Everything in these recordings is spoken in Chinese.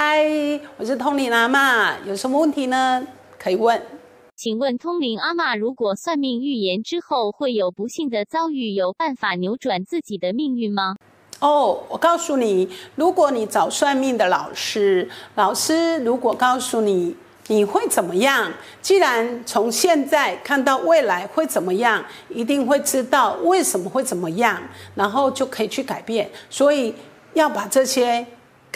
嗨，我是通灵阿妈，有什么问题呢？可以问。请问通灵阿妈，如果算命预言之后会有不幸的遭遇，有办法扭转自己的命运吗？哦，我告诉你，如果你找算命的老师，老师如果告诉你你会怎么样，既然从现在看到未来会怎么样，一定会知道为什么会怎么样，然后就可以去改变。所以要把这些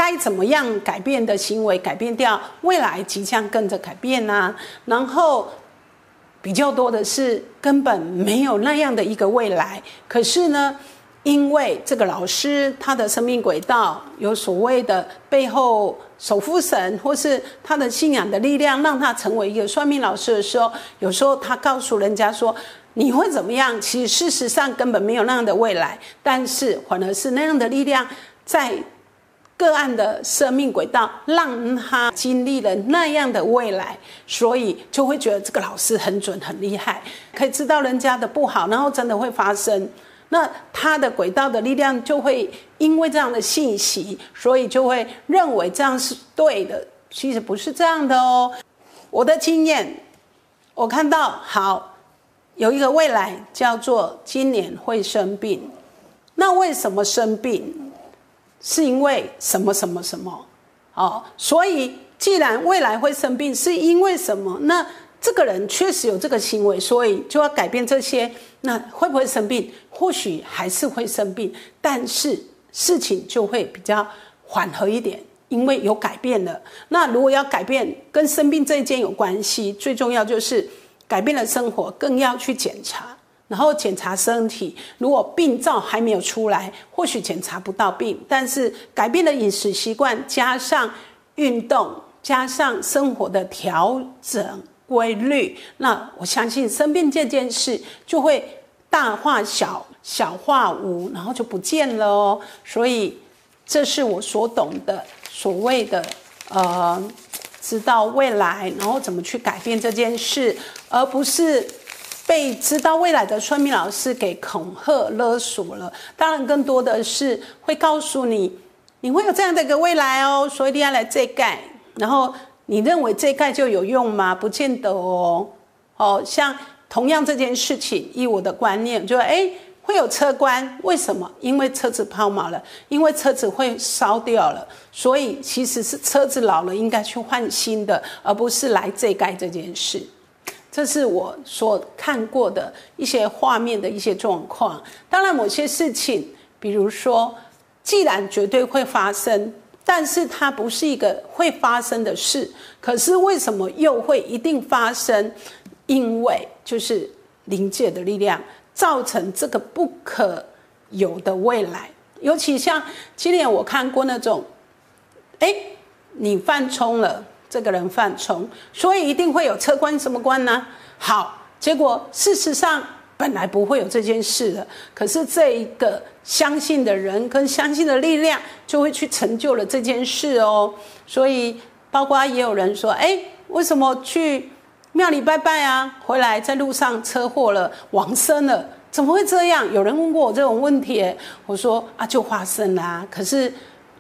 该怎么样改变的行为改变掉，未来即将跟着改变呢。然后比较多的是根本没有那样的一个未来，可是呢？因为这个老师他的生命轨道有所谓的背后守护神，或是他的信仰的力量，让他成为一个算命老师的时候，有时候他告诉人家说你会怎么样？其实事实上根本没有那样的未来，但是反而是那样的力量在个案的生命轨道，让他经历了那样的未来，所以就会觉得这个老师很准很厉害，可以知道人家的不好，然后真的会发生。那他的轨道的力量就会因为这样的信息，所以就会认为这样是对的。其实不是这样的哦。我的经验，我看到好有一个未来叫做今年会生病。那为什么生病？是因为什么什么什么？哦，所以既然未来会生病，是因为什么？那这个人确实有这个行为，所以就要改变这些。那会不会生病？或许还是会生病，但是事情就会比较缓和一点，因为有改变了。那如果要改变跟生病这一件有关系，最重要就是改变了生活，更要去检查，然后检查身体。如果病灶还没有出来，或许检查不到病，但是改变了饮食习惯，加上运动，加上生活的调整。规律，那我相信生病这件事就会大化小，小化无，然后就不见了哦。所以这是我所懂的所谓的呃，知道未来，然后怎么去改变这件事，而不是被知道未来的村民老师给恐吓勒索了。当然，更多的是会告诉你，你会有这样的一个未来哦，所以你要来这盖，然后。你认为这盖就有用吗？不见得哦。哦，像同样这件事情，以我的观念，就哎会有车关，为什么？因为车子抛锚了，因为车子会烧掉了，所以其实是车子老了，应该去换新的，而不是来这盖这件事。这是我所看过的一些画面的一些状况。当然，某些事情，比如说，既然绝对会发生。但是它不是一个会发生的事，可是为什么又会一定发生？因为就是灵界的力量造成这个不可有的未来。尤其像今年我看过那种，哎，你犯冲了，这个人犯冲，所以一定会有车关什么关呢？好，结果事实上。本来不会有这件事的，可是这一个相信的人跟相信的力量，就会去成就了这件事哦。所以，包括也有人说：“哎，为什么去庙里拜拜啊？回来在路上车祸了，亡生了，怎么会这样？”有人问过我这种问题，我说：“啊，就发生了。可是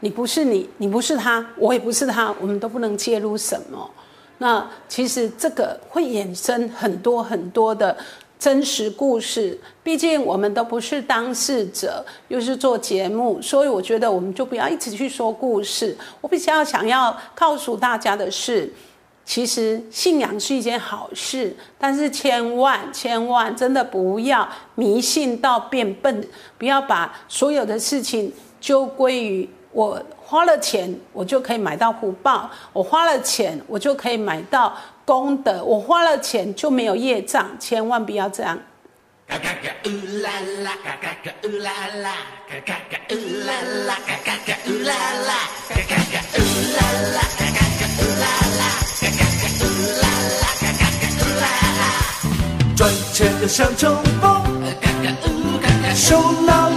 你不是你，你不是他，我也不是他，我们都不能介入什么。那其实这个会衍生很多很多的。”真实故事，毕竟我们都不是当事者，又是做节目，所以我觉得我们就不要一直去说故事。我比较想要告诉大家的是，其实信仰是一件好事，但是千万千万真的不要迷信到变笨，不要把所有的事情就归于我花了钱，我就可以买到福报；我花了钱，我就可以买到。功德，我花了钱就没有业障，千万不要这样。赚钱的像冲锋，收脑。